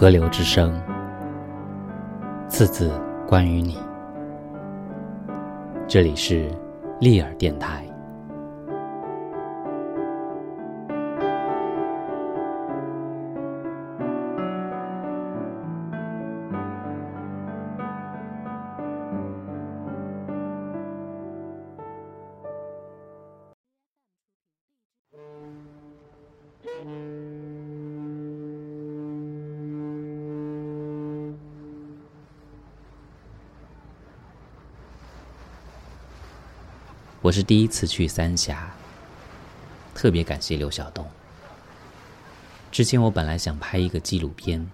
河流之声，次字关于你。这里是利尔电台。我是第一次去三峡，特别感谢刘晓东。之前我本来想拍一个纪录片，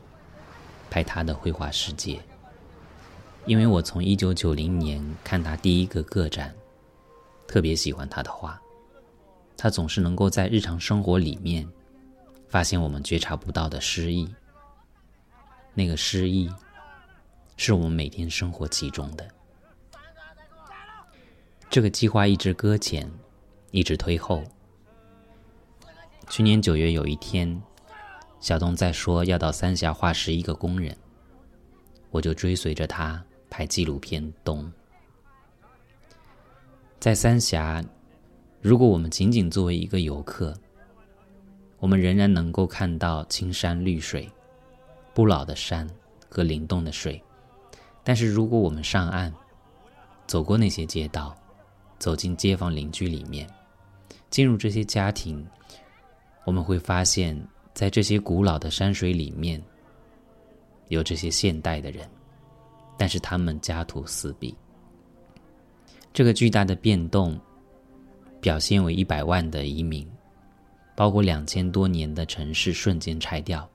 拍他的绘画世界。因为我从一九九零年看他第一个个展，特别喜欢他的画。他总是能够在日常生活里面发现我们觉察不到的诗意。那个诗意，是我们每天生活其中的。这个计划一直搁浅，一直推后。去年九月有一天，小东在说要到三峡画十一个工人，我就追随着他拍纪录片《东》。在三峡，如果我们仅仅作为一个游客，我们仍然能够看到青山绿水、不老的山和灵动的水。但是如果我们上岸，走过那些街道，走进街坊邻居里面，进入这些家庭，我们会发现，在这些古老的山水里面，有这些现代的人，但是他们家徒四壁。这个巨大的变动，表现为一百万的移民，包括两千多年的城市瞬间拆掉。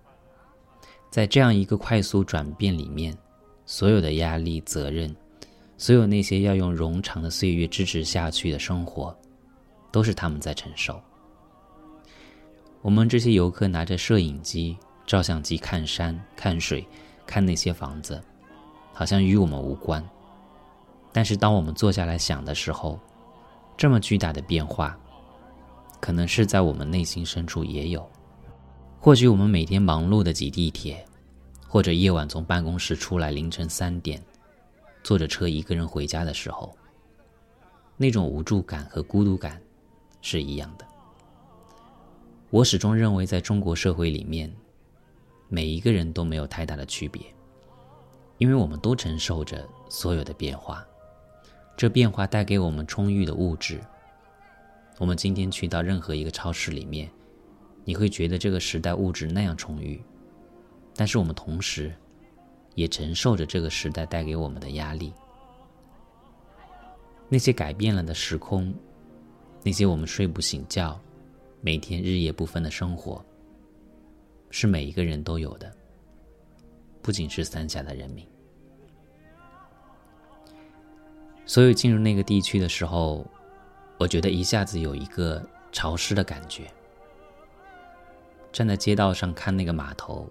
在这样一个快速转变里面，所有的压力、责任。所有那些要用冗长的岁月支持下去的生活，都是他们在承受。我们这些游客拿着摄影机、照相机看山、看水、看那些房子，好像与我们无关。但是当我们坐下来想的时候，这么巨大的变化，可能是在我们内心深处也有。或许我们每天忙碌的挤地铁，或者夜晚从办公室出来凌晨三点。坐着车一个人回家的时候，那种无助感和孤独感是一样的。我始终认为，在中国社会里面，每一个人都没有太大的区别，因为我们都承受着所有的变化。这变化带给我们充裕的物质。我们今天去到任何一个超市里面，你会觉得这个时代物质那样充裕，但是我们同时。也承受着这个时代带给我们的压力。那些改变了的时空，那些我们睡不醒觉、每天日夜不分的生活，是每一个人都有的，不仅是三峡的人民。所以进入那个地区的时候，我觉得一下子有一个潮湿的感觉。站在街道上看那个码头，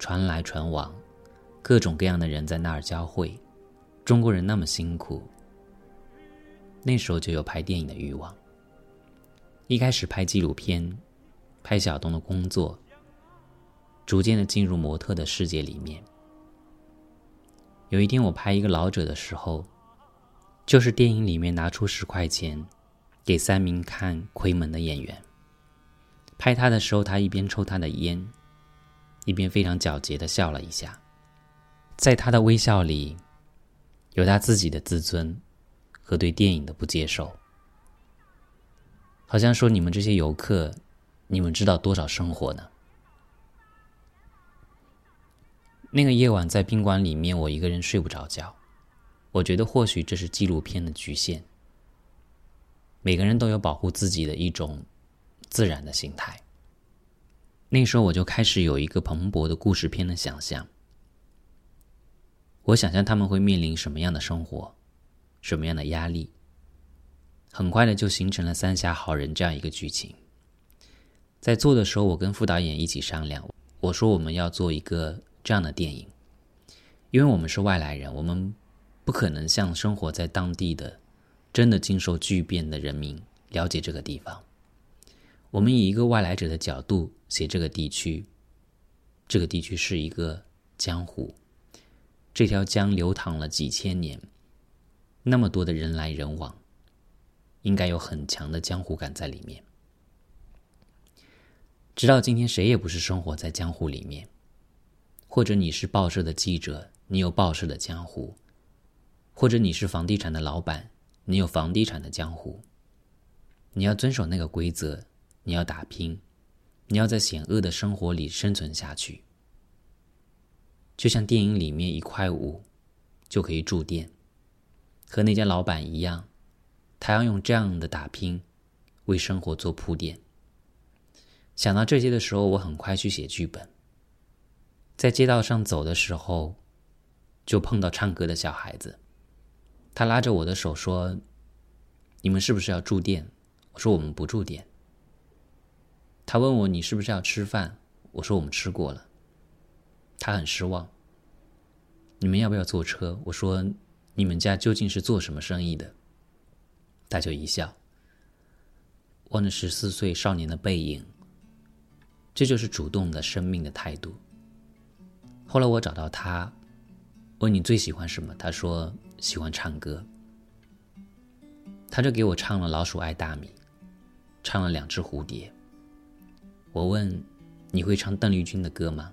船来船往。各种各样的人在那儿交汇，中国人那么辛苦，那时候就有拍电影的欲望。一开始拍纪录片，拍小东的工作，逐渐的进入模特的世界里面。有一天我拍一个老者的时候，就是电影里面拿出十块钱给三名看亏门的演员。拍他的时候，他一边抽他的烟，一边非常皎洁的笑了一下。在他的微笑里，有他自己的自尊，和对电影的不接受。好像说你们这些游客，你们知道多少生活呢？那个夜晚在宾馆里面，我一个人睡不着觉。我觉得或许这是纪录片的局限。每个人都有保护自己的一种自然的心态。那时候我就开始有一个蓬勃的故事片的想象。我想象他们会面临什么样的生活，什么样的压力。很快的就形成了“三峡好人”这样一个剧情。在做的时候，我跟副导演一起商量，我说我们要做一个这样的电影，因为我们是外来人，我们不可能像生活在当地的、真的经受巨变的人民了解这个地方。我们以一个外来者的角度写这个地区，这个地区是一个江湖。这条江流淌了几千年，那么多的人来人往，应该有很强的江湖感在里面。直到今天，谁也不是生活在江湖里面，或者你是报社的记者，你有报社的江湖；或者你是房地产的老板，你有房地产的江湖。你要遵守那个规则，你要打拼，你要在险恶的生活里生存下去。就像电影里面一块五，就可以住店，和那家老板一样，他要用这样的打拼，为生活做铺垫。想到这些的时候，我很快去写剧本。在街道上走的时候，就碰到唱歌的小孩子，他拉着我的手说：“你们是不是要住店？”我说：“我们不住店。”他问我：“你是不是要吃饭？”我说：“我们吃过了。”他很失望。你们要不要坐车？我说，你们家究竟是做什么生意的？他就一笑，望着十四岁少年的背影。这就是主动的生命的态度。后来我找到他，问你最喜欢什么？他说喜欢唱歌。他就给我唱了《老鼠爱大米》，唱了《两只蝴蝶》。我问，你会唱邓丽君的歌吗？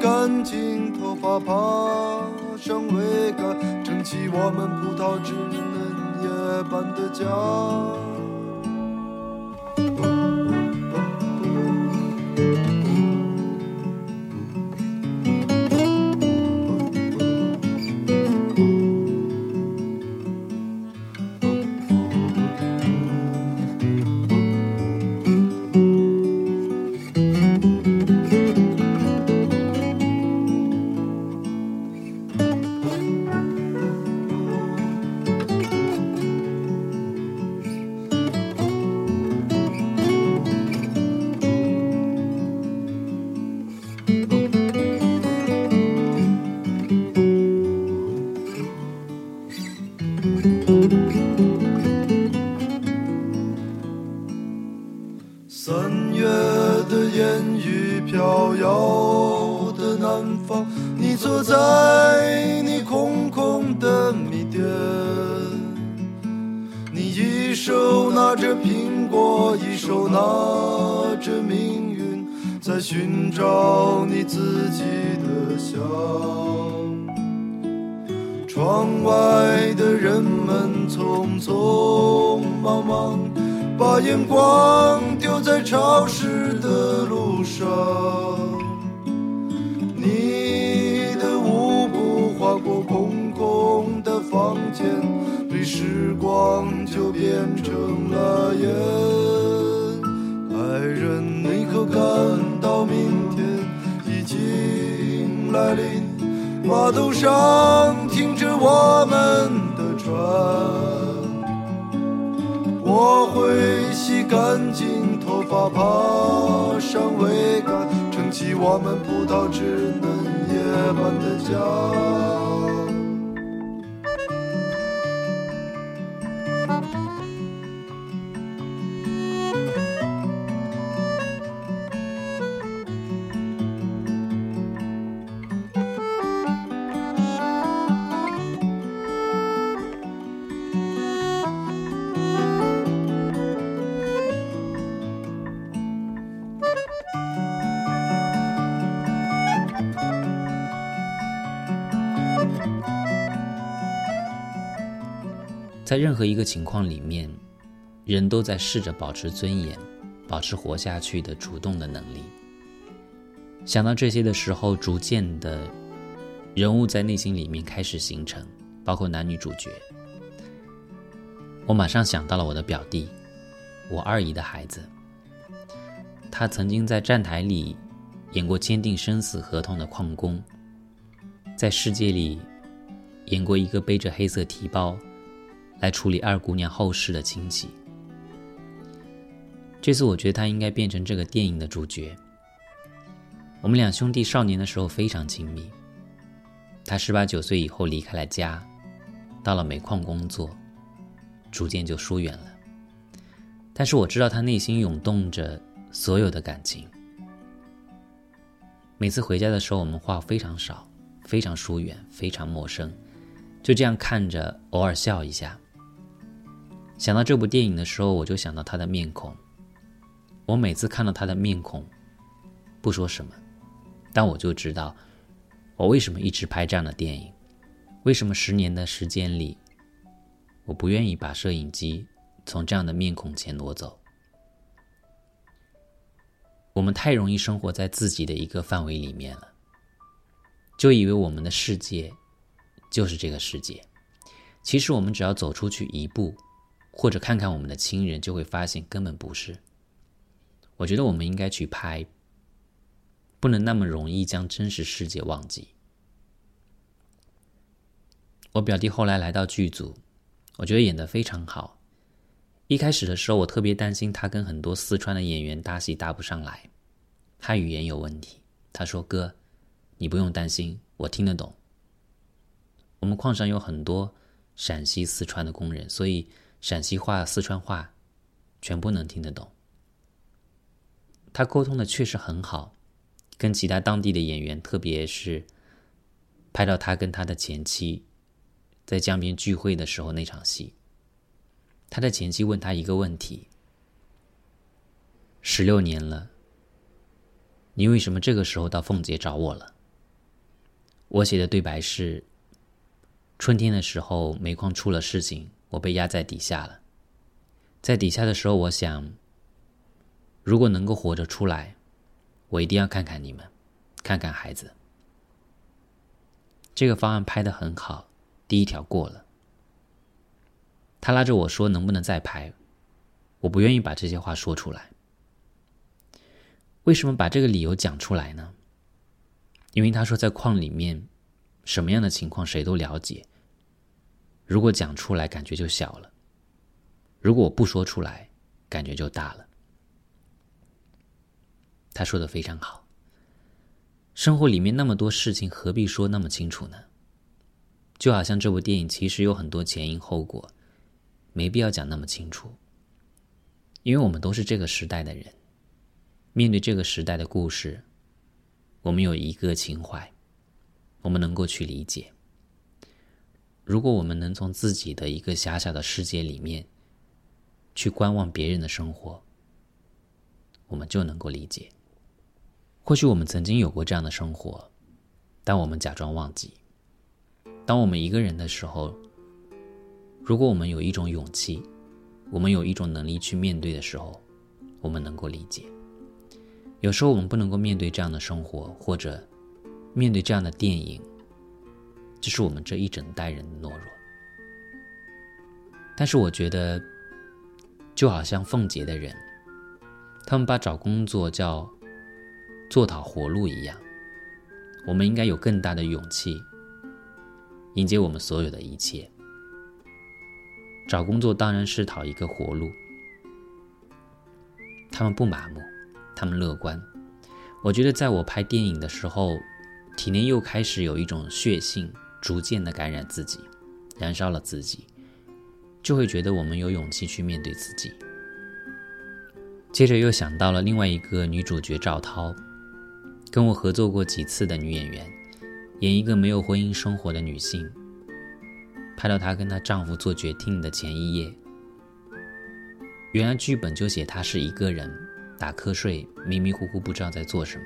干净头发爬上桅杆，撑起我们葡萄枝嫩叶般的家。消失的路上，你的舞步划过空空的房间，离时光就变成了烟。爱人，你可看到明天已经来临？码头上停着我们的船，我会洗干净。我爬上桅杆，撑起我们葡萄枝嫩叶般的家。在任何一个情况里面，人都在试着保持尊严，保持活下去的主动的能力。想到这些的时候，逐渐的人物在内心里面开始形成，包括男女主角。我马上想到了我的表弟，我二姨的孩子。他曾经在站台里演过签订生死合同的矿工，在世界里演过一个背着黑色提包。来处理二姑娘后事的亲戚。这次我觉得他应该变成这个电影的主角。我们两兄弟少年的时候非常亲密，他十八九岁以后离开了家，到了煤矿工作，逐渐就疏远了。但是我知道他内心涌动着所有的感情。每次回家的时候，我们话非常少，非常疏远，非常陌生，就这样看着，偶尔笑一下。想到这部电影的时候，我就想到他的面孔。我每次看到他的面孔，不说什么，但我就知道，我为什么一直拍这样的电影，为什么十年的时间里，我不愿意把摄影机从这样的面孔前挪走。我们太容易生活在自己的一个范围里面了，就以为我们的世界就是这个世界。其实我们只要走出去一步。或者看看我们的亲人，就会发现根本不是。我觉得我们应该去拍，不能那么容易将真实世界忘记。我表弟后来来到剧组，我觉得演得非常好。一开始的时候，我特别担心他跟很多四川的演员搭戏搭不上来，他语言有问题。他说：“哥，你不用担心，我听得懂。我们矿上有很多陕西、四川的工人，所以。”陕西话、四川话，全部能听得懂。他沟通的确实很好，跟其他当地的演员，特别是拍到他跟他的前妻在江边聚会的时候那场戏，他的前妻问他一个问题：“十六年了，你为什么这个时候到凤姐找我了？”我写的对白是：“春天的时候，煤矿出了事情。”我被压在底下了，在底下的时候，我想，如果能够活着出来，我一定要看看你们，看看孩子。这个方案拍的很好，第一条过了。他拉着我说：“能不能再拍？”我不愿意把这些话说出来。为什么把这个理由讲出来呢？因为他说在矿里面，什么样的情况谁都了解。如果讲出来，感觉就小了；如果我不说出来，感觉就大了。他说的非常好。生活里面那么多事情，何必说那么清楚呢？就好像这部电影其实有很多前因后果，没必要讲那么清楚。因为我们都是这个时代的人，面对这个时代的故事，我们有一个情怀，我们能够去理解。如果我们能从自己的一个狭小的世界里面，去观望别人的生活，我们就能够理解。或许我们曾经有过这样的生活，但我们假装忘记。当我们一个人的时候，如果我们有一种勇气，我们有一种能力去面对的时候，我们能够理解。有时候我们不能够面对这样的生活，或者面对这样的电影。这是我们这一整代人的懦弱，但是我觉得，就好像凤姐的人，他们把找工作叫做讨活路一样，我们应该有更大的勇气迎接我们所有的一切。找工作当然是讨一个活路，他们不麻木，他们乐观。我觉得，在我拍电影的时候，体内又开始有一种血性。逐渐的感染自己，燃烧了自己，就会觉得我们有勇气去面对自己。接着又想到了另外一个女主角赵涛，跟我合作过几次的女演员，演一个没有婚姻生活的女性。拍到她跟她丈夫做决定的前一夜，原来剧本就写她是一个人打瞌睡，迷迷糊糊不知道在做什么。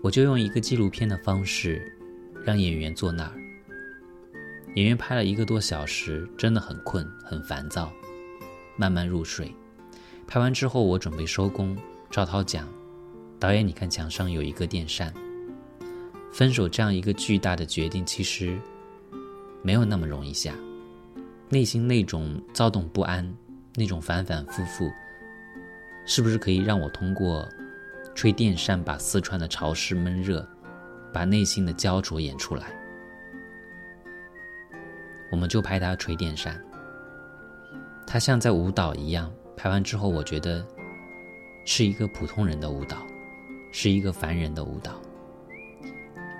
我就用一个纪录片的方式。让演员坐那儿，演员拍了一个多小时，真的很困很烦躁，慢慢入睡。拍完之后，我准备收工。赵涛讲：“导演，你看墙上有一个电扇。分手这样一个巨大的决定，其实没有那么容易下。内心那种躁动不安，那种反反复复，是不是可以让我通过吹电扇把四川的潮湿闷热？”把内心的焦灼演出来，我们就拍他垂电扇，他像在舞蹈一样。拍完之后，我觉得是一个普通人的舞蹈，是一个凡人的舞蹈。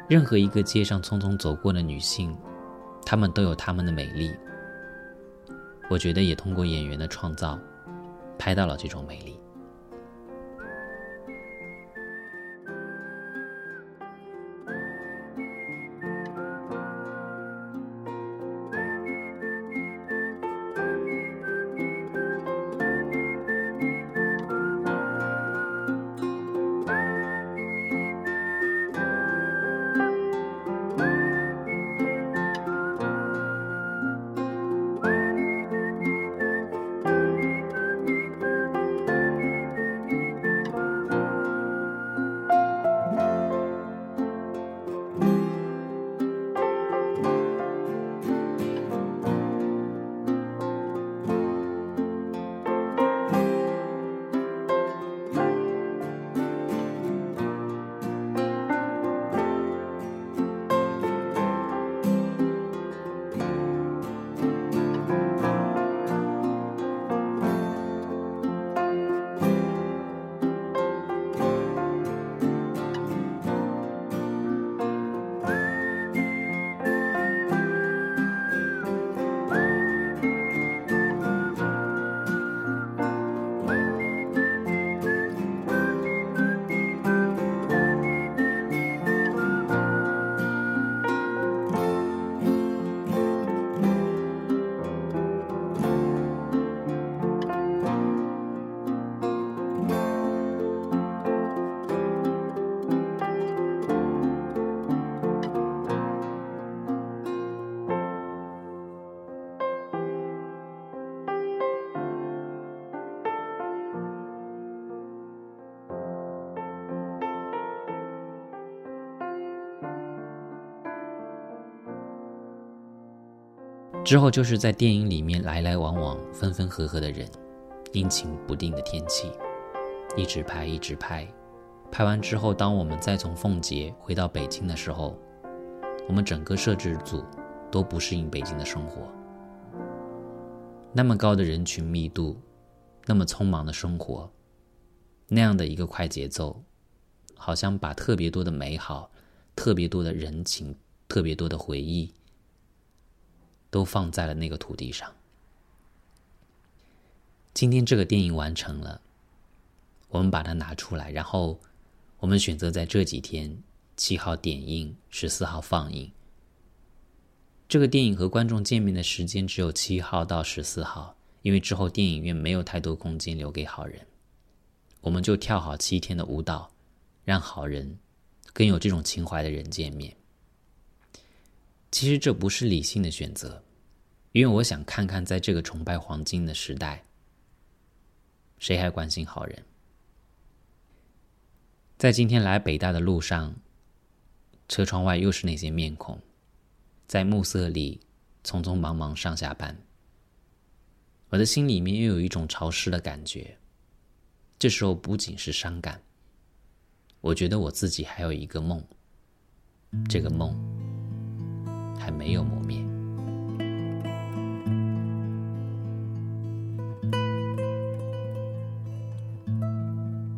任何一个街上匆匆走过的女性，她们都有她们的美丽。我觉得也通过演员的创造，拍到了这种美丽。之后就是在电影里面来来往往、分分合合的人，阴晴不定的天气，一直拍，一直拍。拍完之后，当我们再从奉节回到北京的时候，我们整个摄制组都不适应北京的生活。那么高的人群密度，那么匆忙的生活，那样的一个快节奏，好像把特别多的美好、特别多的人情、特别多的回忆。都放在了那个土地上。今天这个电影完成了，我们把它拿出来，然后我们选择在这几天七号点映，十四号放映。这个电影和观众见面的时间只有七号到十四号，因为之后电影院没有太多空间留给好人，我们就跳好七天的舞蹈，让好人跟有这种情怀的人见面。其实这不是理性的选择，因为我想看看，在这个崇拜黄金的时代，谁还关心好人？在今天来北大的路上，车窗外又是那些面孔，在暮色里匆匆忙忙上下班。我的心里面又有一种潮湿的感觉，这时候不仅是伤感，我觉得我自己还有一个梦，这个梦。还没有磨灭。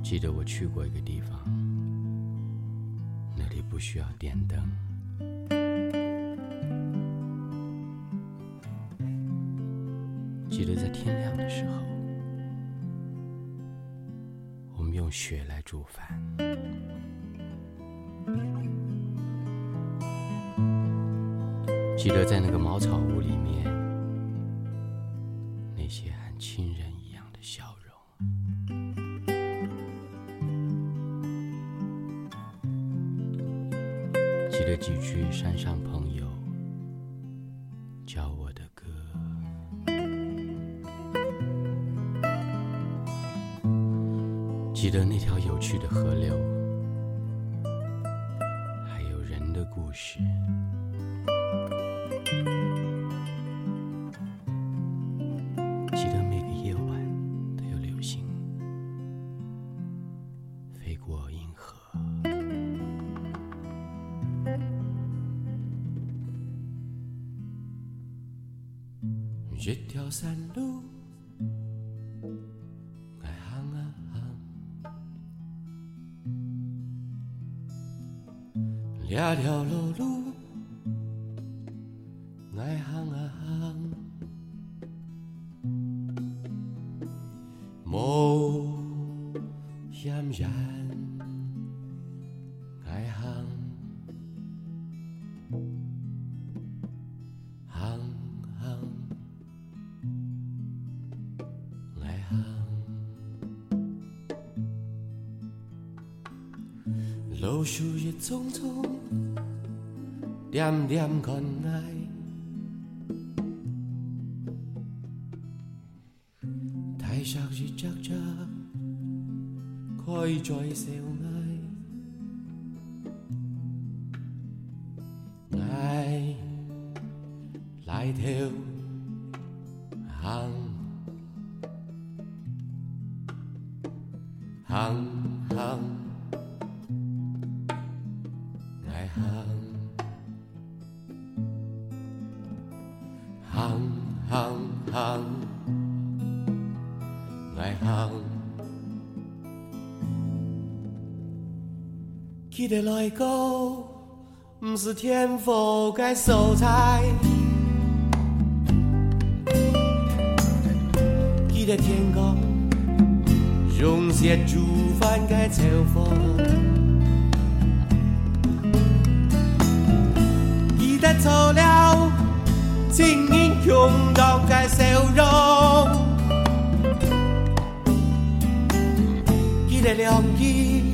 记得我去过一个地方，那里不需要电灯。记得在天亮的时候，我们用雪来煮饭。记得在那个茅草屋里面，那些和亲人一样的笑容；记得几句山上朋友教我的歌；记得那条有趣的河流，还有人的故事。一条山路，爱行啊行，两条路。dài sạc gì chắc chắc khói trôi ngay lại theo 是天赋该守才，记得天高，用些煮饭该炒饭，记得走了情英胸膛该笑容，记得忘记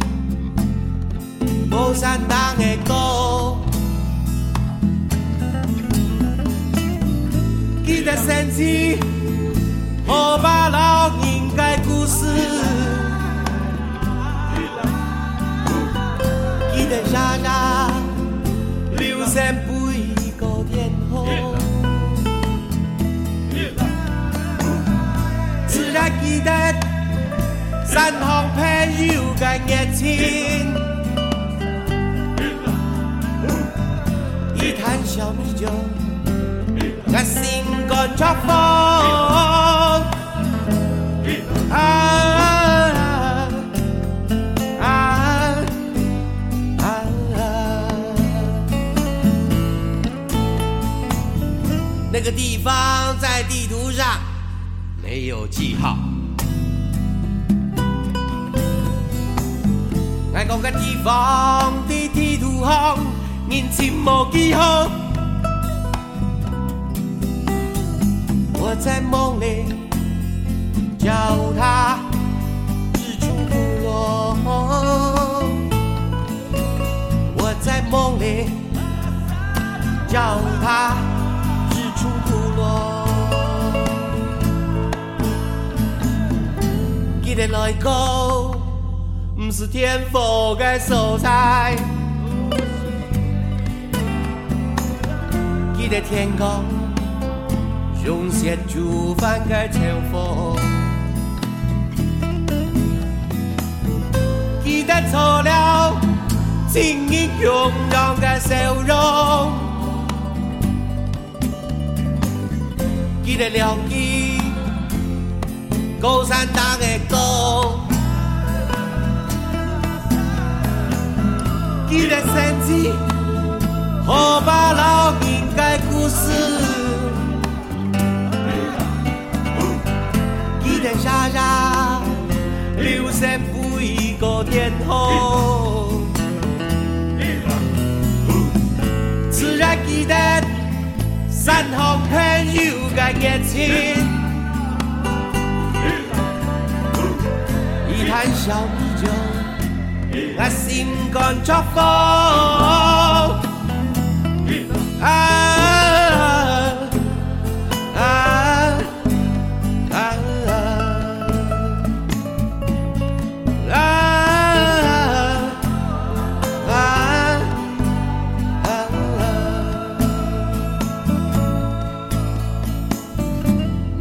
无散当会记得山间河老人的故事，记得山上留传不息的天空，自然记得山风朋友该叶青，一坛小米酒，心。出发。啊啊啊！那个地方在地图上没有记号。俺这个地方的地图上完全没记号。在梦里叫他日出日落，我在梦里叫他日出日落。记得那一口，不是天府的蔬在。记得天空。用石柱翻开尘封，记得错了青云汹涌的笑容，记得了你高山党的歌，记得深知好坝劳民的故事。沙沙，流星每一个天空，自然记得山河朋友的热情。一坛小米酒，我心肝足够。啊。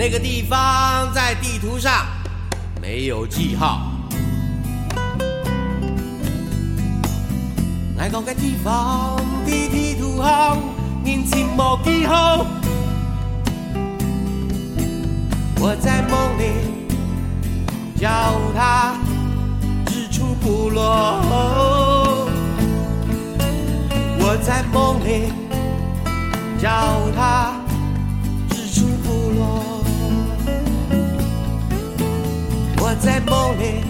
那个地方在地图上没有记号，那个地方的地图上连一个记号。我在梦里叫他日出不落，我在梦里叫他。在梦里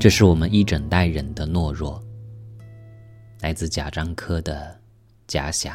这是我们一整代人的懦弱，来自贾樟柯的《假想》。